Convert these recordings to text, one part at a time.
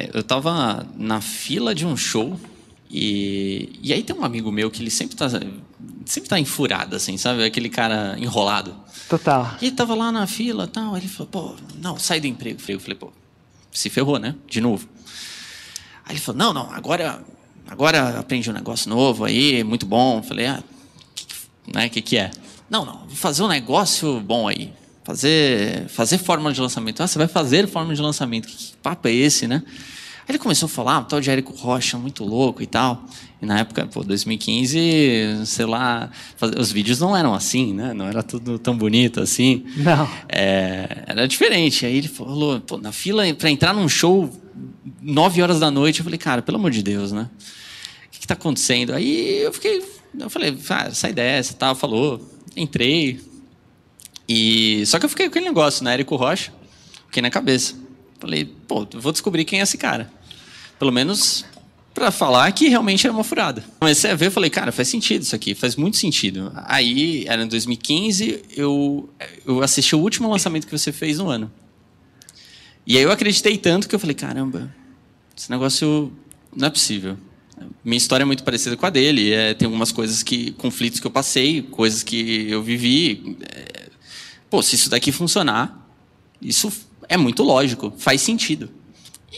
É, eu tava na fila de um show e, e aí tem um amigo meu que ele sempre tá, sempre tá enfurado, assim, sabe? Aquele cara enrolado. Total. E ele tava lá na fila e tal, ele falou, pô, não, sai do emprego. Eu falei, pô, se ferrou, né? De novo. Aí ele falou, não, não, agora, agora aprendi um negócio novo aí, muito bom. Eu falei, ah, que, né, que que é? Não, não, vou fazer um negócio bom aí. Fazer, fazer fórmula de lançamento. Ah, você vai fazer fórmula de lançamento. Que papo é esse, né? Aí ele começou a falar, um tal de Érico Rocha, muito louco e tal. E na época, pô, 2015, sei lá, os vídeos não eram assim, né? Não era tudo tão bonito assim. Não. É, era diferente. Aí ele falou, pô, na fila para entrar num show, nove horas da noite, eu falei, cara, pelo amor de Deus, né? O que, que tá acontecendo? Aí eu fiquei, eu falei, ah, sai dessa, tal, falou. Entrei. E só que eu fiquei com aquele negócio, né? Érico Rocha, fiquei na cabeça. Falei, pô, vou descobrir quem é esse cara. Pelo menos para falar que realmente era uma furada. Comecei a ver, falei, cara, faz sentido isso aqui, faz muito sentido. Aí, era em 2015, eu, eu assisti o último lançamento que você fez no ano. E aí eu acreditei tanto que eu falei, caramba, esse negócio não é possível. Minha história é muito parecida com a dele. É, tem algumas coisas que, conflitos que eu passei, coisas que eu vivi. Pô, se isso daqui funcionar, isso é muito lógico, faz sentido.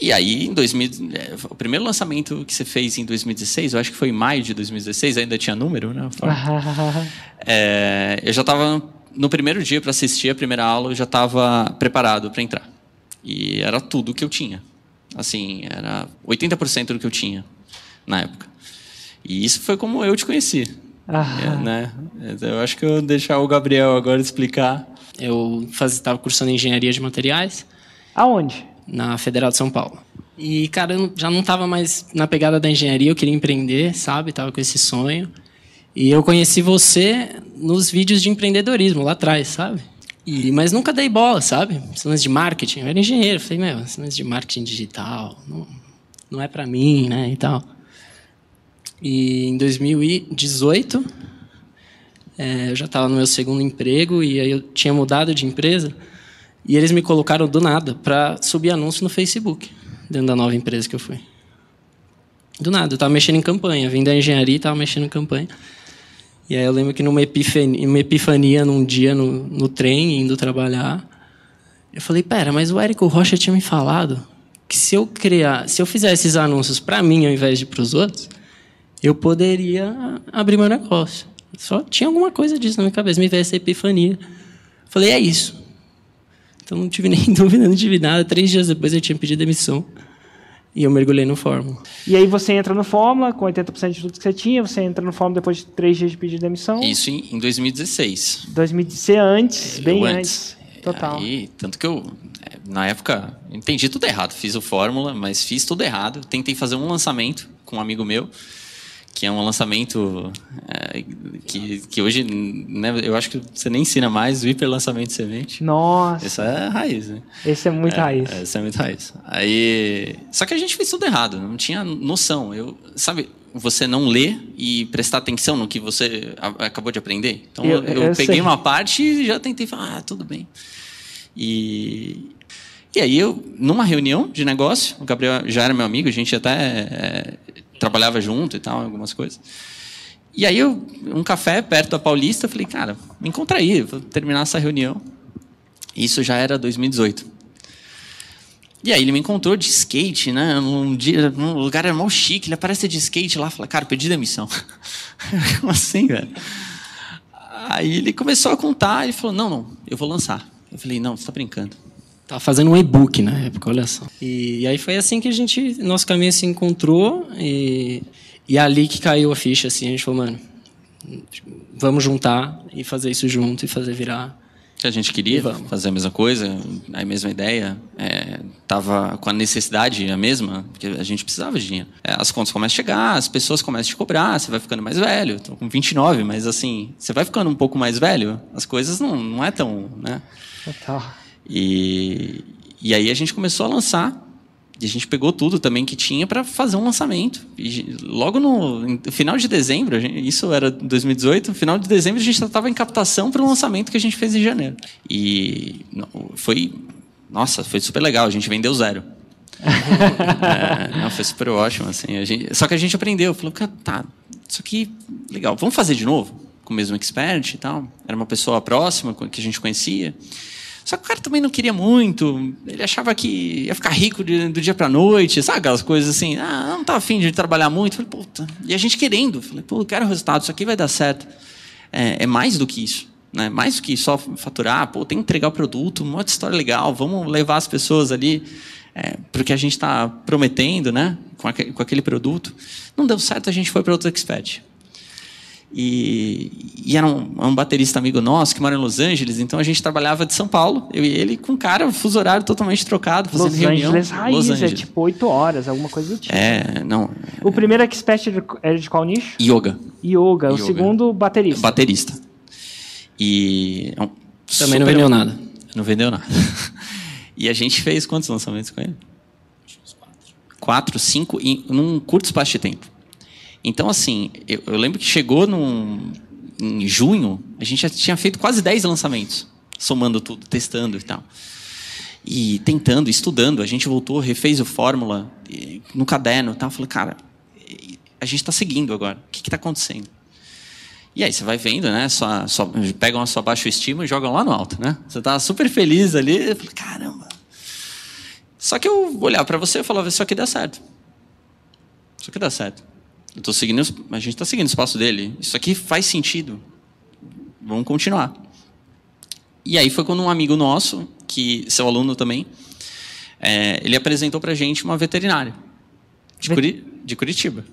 E aí, em 2000, é, o primeiro lançamento que você fez em 2016, eu acho que foi em maio de 2016, ainda tinha número, né? é, eu já estava no primeiro dia para assistir a primeira aula, eu já estava preparado para entrar. E era tudo que eu tinha. Assim, era 80% do que eu tinha na época. E isso foi como eu te conheci. É, né? Eu acho que eu vou deixar o Gabriel agora explicar. Eu estava cursando engenharia de materiais. Aonde? na Federal de São Paulo. E, cara, eu já não estava mais na pegada da engenharia, eu queria empreender, sabe? Tava com esse sonho. E eu conheci você nos vídeos de empreendedorismo lá atrás, sabe? E, mas nunca dei bola, sabe? Cenas de marketing. Eu era engenheiro. Falei, meu, cenas de marketing digital, não, não é para mim, né? E tal. E em 2018, é, eu já estava no meu segundo emprego e aí eu tinha mudado de empresa. E eles me colocaram do nada para subir anúncio no Facebook, dentro da nova empresa que eu fui. Do nada, eu estava mexendo em campanha, vim da engenharia e estava mexendo em campanha. E aí eu lembro que numa epifania, uma epifania num dia no, no trem, indo trabalhar, eu falei, pera, mas o Érico Rocha tinha me falado que se eu criar, se eu fizesse esses anúncios para mim ao invés de para os outros, eu poderia abrir meu negócio. Só tinha alguma coisa disso na minha cabeça, me veio essa epifania. Falei, é isso. Então não tive nem dúvida, não tive nada. Três dias depois eu tinha pedido demissão. E eu mergulhei no Fórmula. E aí você entra no Fórmula com 80% de tudo que você tinha, você entra no Fórmula depois de três dias de pedido de demissão. Isso em, 2016. 2016 antes, bem antes. antes. Total. Aí, tanto que eu, é, na época, entendi tudo errado. Fiz o Fórmula, mas fiz tudo errado. Tentei fazer um lançamento com um amigo meu que é um lançamento é, que, que hoje né, eu acho que você nem ensina mais o hiper lançamento de semente. Nossa. Essa é raiz, né? Esse é muito é, raiz. Essa é muito raiz. Aí, só que a gente fez tudo errado, não tinha noção. Eu, sabe, você não ler e prestar atenção no que você acabou de aprender. Então eu, eu, eu peguei sei. uma parte e já tentei falar, ah, tudo bem. E e aí eu, numa reunião de negócio, o Gabriel já era meu amigo, a gente até é, trabalhava junto e tal, algumas coisas. E aí eu, um café perto da Paulista, falei, cara, me encontra aí, vou terminar essa reunião. Isso já era 2018. E aí ele me encontrou de skate, né? Num, dia, num lugar era mal chique, ele aparece de skate lá, fala, cara, pedi demissão. Como assim, velho? Aí ele começou a contar, ele falou, não, não, eu vou lançar. Eu falei, não, você tá brincando. Tava fazendo um e-book na época, olha só. E, e, aí foi assim que a gente, nosso caminho se encontrou e, e ali que caiu a ficha, assim, a gente falou, mano, vamos juntar e fazer isso junto e fazer virar. A gente queria fazer a mesma coisa, a mesma ideia, é, tava com a necessidade a mesma, porque a gente precisava de dinheiro. É, as contas começam a chegar, as pessoas começam a te cobrar, você vai ficando mais velho. Estou com 29, mas assim, você vai ficando um pouco mais velho, as coisas não, não é tão, né? Total. E, e aí a gente começou a lançar. E a gente pegou tudo também que tinha para fazer um lançamento. E logo no final de dezembro, gente, isso era 2018, no final de dezembro a gente já estava em captação para o lançamento que a gente fez em janeiro. E foi, nossa, foi super legal. A gente vendeu zero. é, não, foi super ótimo, assim. a gente- só que a gente aprendeu, falou, cara, tá, isso aqui, legal, vamos fazer de novo? Com o mesmo expert e tal. Era uma pessoa próxima, que a gente conhecia. Só que o cara também não queria muito, ele achava que ia ficar rico de- do dia pra noite, sabe aquelas coisas assim, ah, não tá afim de trabalhar muito. Falei, puta, e a gente querendo, falei, pô, eu quero resultado, isso aqui vai dar certo. É, é mais do que isso, né? Mais do que só faturar, pô, tem que entregar o produto, uma história legal, vamos levar as pessoas ali é, porque a gente está prometendo, né, com aquele produto. Não deu certo, a gente foi para outro expert. E, e era um, um baterista amigo nosso que mora em Los Angeles, então a gente trabalhava de São Paulo, eu e ele, com um cara, fuso horário totalmente trocado, fazendo Los reunião. Angeles raiz, Los é Angeles. tipo 8 horas, alguma coisa do tipo. É, não. O primeiro expert era de- era de qual nicho? Yoga, Yoga. O Yoga. segundo, baterista. baterista. E. é um Também não vendeu nada. Não vendeu nada. E a gente fez quantos lançamentos com ele? Quatro, cinco, em, num curto espaço de tempo. Então, assim, eu, eu lembro que chegou num, em junho, a gente já tinha feito quase 10 lançamentos, somando tudo, testando e tal. E tentando, estudando, a gente voltou, refez o fórmula e- no caderno e tal. Falei, cara, a gente está seguindo agora. O que está acontecendo? E aí você vai vendo, né? Sua, sua, pegam a sua baixa estima e jogam lá no alto, né? Você tá super feliz ali, eu falei, caramba. Só que eu olhava para você e falava, isso aqui dá certo. Isso aqui dá certo. Eu tô seguindo, a gente está seguindo o espaço dele. Isso aqui faz sentido. Vamos continuar. E aí foi quando um amigo nosso, que seu aluno também, é, ele apresentou para gente uma veterinária de, Curi- de Curitiba.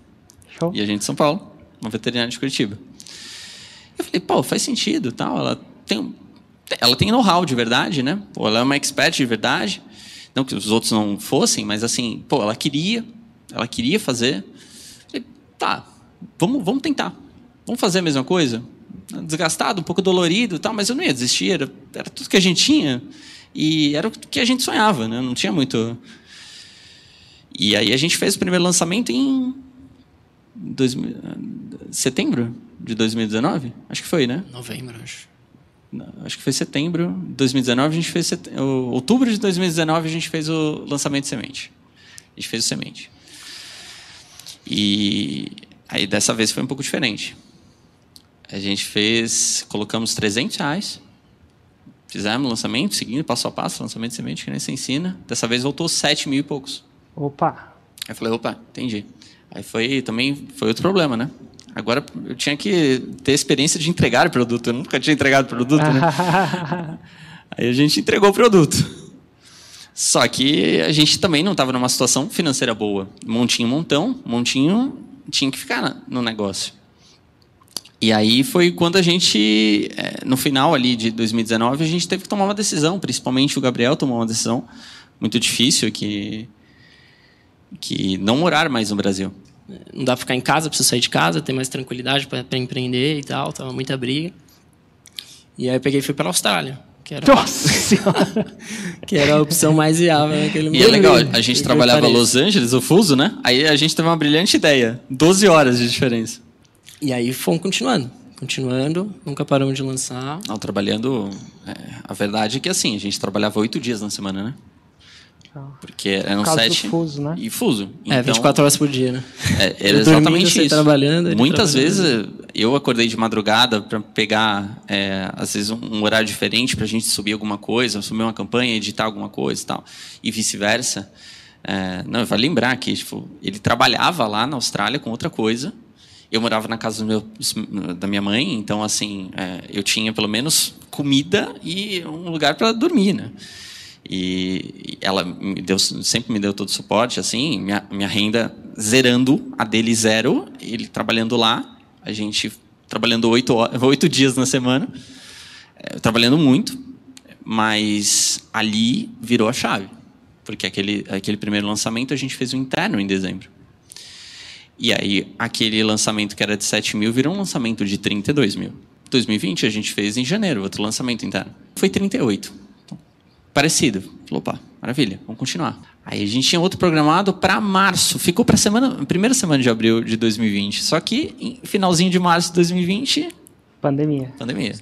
Show. E a gente de São Paulo, uma veterinária de Curitiba. Eu falei, pô, faz sentido, tal. Ela tem, ela tem know-how de verdade, né? Pô, ela é uma expert de verdade. Não que os outros não fossem, mas assim, pô, ela queria, ela queria fazer. Tá, vamos, vamos tentar. Vamos fazer a mesma coisa? Desgastado, um pouco dolorido, tal, mas eu não ia desistir. Era, era tudo que a gente tinha e era o que a gente sonhava, né? Não tinha muito. E aí a gente fez o primeiro lançamento em 2000, setembro de 2019? Acho que foi, né? Novembro, acho. Acho que foi setembro de 2019, a gente fez set... outubro de 2019 a gente fez o lançamento de semente. A gente fez o semente. E aí dessa vez foi um pouco diferente. A gente fez, colocamos 300 reais, fizemos o lançamento, seguindo passo a passo, lançamento de semente que nem se ensina. Dessa vez voltou 7 mil e poucos. Opa. Aí eu falei, opa, entendi. Aí foi também foi outro problema, né? Agora eu tinha que ter experiência de entregar o produto. Eu nunca tinha entregado produto, né? Aí a gente entregou o produto. Só que a gente também não estava numa situação financeira boa. Montinho, montão, montinho tinha que ficar no negócio. E aí foi quando a gente, eh, no final ali de 2019, a gente teve que tomar uma decisão, principalmente o Gabriel tomou uma decisão muito difícil que que não morar mais no Brasil. Não dá pra ficar em casa, preciso sair de casa, ter mais tranquilidade para empreender e tal, tava muita briga. E aí eu peguei e fui para Austrália, que era, Nossa senhora. que era a opção mais viável naquele E momento. é legal, a gente trabalhava. Los Angeles, o fuso, né? Aí a gente teve uma brilhante ideia. 12 horas de diferença. E aí fomos continuando, continuando, nunca paramos de lançar. Não, trabalhando. é, a verdade é que assim, a gente trabalhava oito dias na semana, né? Porque eram Por sete. fuso, né? E fuso. É, 24 horas por dia, né? É, era exatamente isso. trabalhando, Muitas trabalhando. vezes eu acordei de madrugada para pegar, é, às vezes, um, um horário diferente para a gente subir alguma coisa, subir uma campanha, editar alguma coisa e tal, e vice-versa. É, não, vai lembrar que tipo, ele trabalhava lá na Austrália com outra coisa. Eu morava na casa meu, da minha mãe, então assim é, eu tinha pelo menos comida e um lugar para dormir, né? E ela me deu, sempre me deu todo o suporte, assim, minha, minha renda zerando, a dele zero, ele trabalhando lá, a gente trabalhando oito, horas- oito dias na semana, eh, trabalhando muito, mas ali virou a chave, porque aquele, aquele primeiro lançamento a gente fez o interno em dezembro. E aí, aquele lançamento que era de 7 mil virou um lançamento de 32 mil. 2020 a gente fez em janeiro, outro lançamento interno. Foi 38. Então, parecido. Falou, opa, maravilha, vamos continuar. Aí a gente tinha outro programado para março. Ficou para semana, primeira semana de abril de 2020. Só que, em finalzinho de março de 2020, Pandemia. pandemia.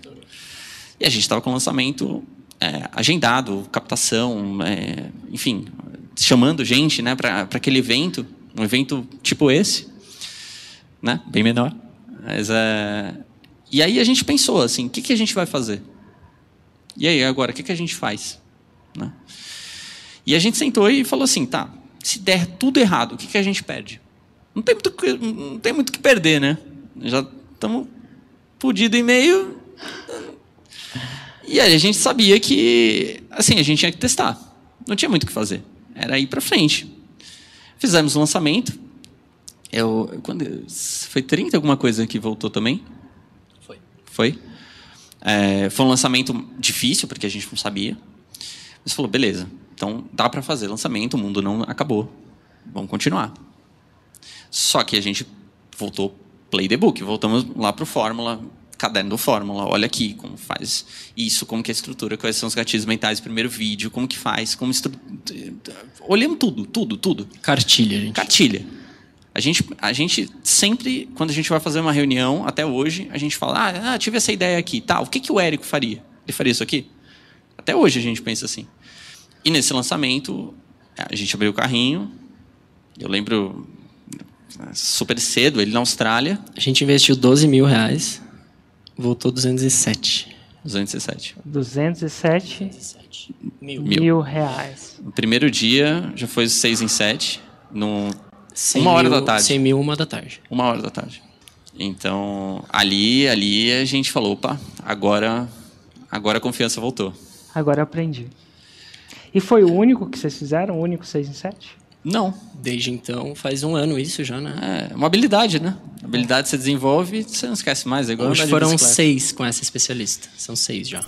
E a gente estava com o lançamento é, agendado, captação, é, enfim, chamando gente, né, para aquele evento, um evento tipo esse, né, bem menor. Mas, é... E aí a gente pensou assim, o que, que a gente vai fazer? E aí agora, o que, que a gente faz? Né? E a gente sentou e falou assim, tá, se der tudo errado, o que, que a gente perde? Não tem muito, não tem muito que perder, né? Já estamos fudido e meio. E aí a gente sabia que, assim, a gente tinha que testar. Não tinha muito o que fazer. Era ir para frente. Fizemos o um lançamento. Eu, quando, foi 30 alguma coisa que voltou também? Foi. Foi? É, foi um lançamento difícil, porque a gente não sabia. Mas falou, beleza, então dá para fazer lançamento, o mundo não acabou. Vamos continuar. Só que a gente voltou play the book, voltamos lá para o Fórmula, caderno do Fórmula, olha aqui como faz isso, como que é a estrutura, quais são os gatilhos mentais, primeiro vídeo, como que faz, como estru... olhamos tudo, tudo, tudo. Cartilha, gente. Cartilha. A gente, a gente sempre, quando a gente vai fazer uma reunião, até hoje, a gente fala, ah, ah tive essa ideia aqui, tá, o que, que o Érico faria? Ele faria isso aqui? Até hoje a gente pensa assim. E nesse lançamento, a gente abriu o carrinho, eu lembro super cedo, ele na Austrália. A gente investiu 12 mil reais, voltou 207. 207. 207 207. Mil. mil reais. No primeiro dia, já foi 6 em 7. No, uma mil, hora da tarde. 100 mil, uma da tarde. Uma hora da tarde. Então, ali, ali a gente falou, opa, agora, agora a confiança voltou. Agora eu aprendi. E foi o único que vocês fizeram? O único 6 em 7? Não. Desde então, faz um ano isso já, né? É uma habilidade, né? habilidade você desenvolve, você não esquece mais. É igual Hoje foram seis com essa especialista. São seis já.